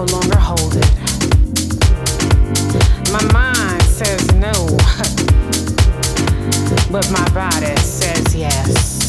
no longer hold it. My mind says no, but my body says yes.